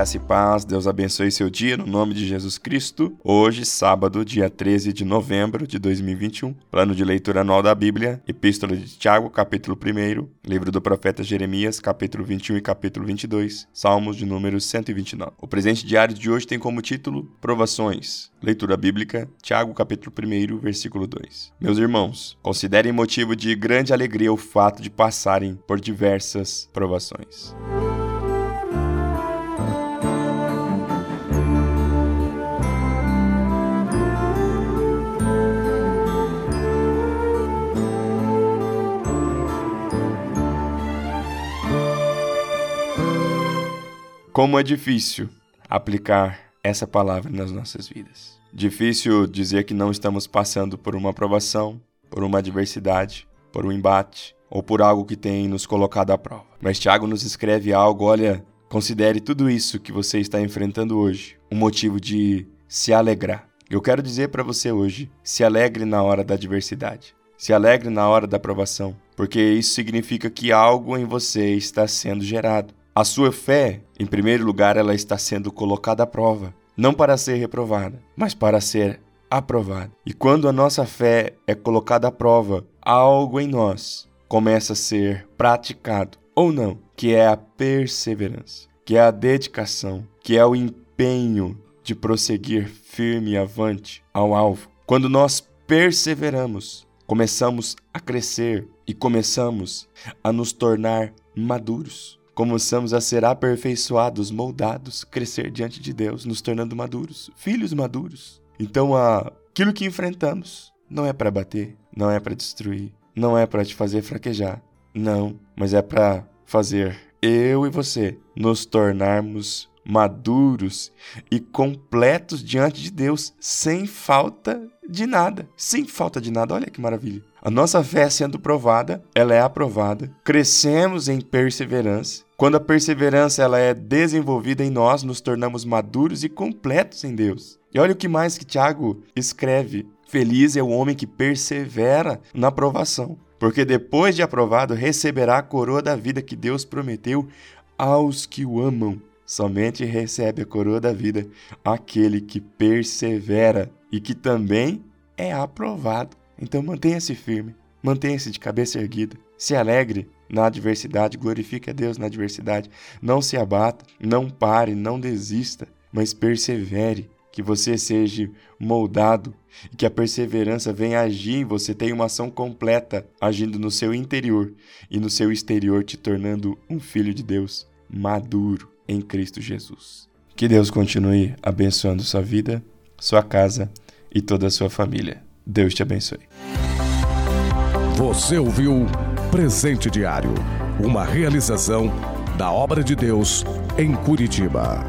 Graça e paz, Deus abençoe seu dia no nome de Jesus Cristo. Hoje, sábado, dia 13 de novembro de 2021, plano de leitura anual da Bíblia, Epístola de Tiago, capítulo 1, livro do profeta Jeremias, capítulo 21 e capítulo 22, Salmos de número 129. O presente diário de hoje tem como título Provações. Leitura bíblica, Tiago, capítulo 1, versículo 2. Meus irmãos, considerem motivo de grande alegria o fato de passarem por diversas provações. Como é difícil aplicar essa palavra nas nossas vidas. Difícil dizer que não estamos passando por uma aprovação, por uma adversidade, por um embate ou por algo que tem nos colocado à prova. Mas Tiago nos escreve algo, olha, considere tudo isso que você está enfrentando hoje um motivo de se alegrar. Eu quero dizer para você hoje, se alegre na hora da adversidade. Se alegre na hora da aprovação, porque isso significa que algo em você está sendo gerado. A sua fé, em primeiro lugar, ela está sendo colocada à prova, não para ser reprovada, mas para ser aprovada. E quando a nossa fé é colocada à prova, algo em nós começa a ser praticado ou não, que é a perseverança, que é a dedicação, que é o empenho de prosseguir firme avante ao alvo. Quando nós perseveramos, começamos a crescer e começamos a nos tornar maduros começamos a ser aperfeiçoados, moldados, crescer diante de Deus, nos tornando maduros, filhos maduros. Então, aquilo que enfrentamos não é para bater, não é para destruir, não é para te fazer fraquejar, não, mas é para fazer eu e você nos tornarmos maduros e completos diante de Deus, sem falta de nada. Sem falta de nada. Olha que maravilha. A nossa fé sendo provada, ela é aprovada. Crescemos em perseverança. Quando a perseverança ela é desenvolvida em nós, nos tornamos maduros e completos em Deus. E olha o que mais que Tiago escreve. Feliz é o homem que persevera na aprovação, porque depois de aprovado receberá a coroa da vida que Deus prometeu aos que o amam. Somente recebe a coroa da vida aquele que persevera e que também é aprovado. Então mantenha-se firme, mantenha-se de cabeça erguida, se alegre na adversidade, glorifique a Deus na adversidade. Não se abata, não pare, não desista, mas persevere, que você seja moldado e que a perseverança venha agir você, tenha uma ação completa agindo no seu interior e no seu exterior, te tornando um filho de Deus maduro em Cristo Jesus. Que Deus continue abençoando sua vida, sua casa e toda a sua família. Deus te abençoe. Você ouviu Presente Diário, uma realização da obra de Deus em Curitiba.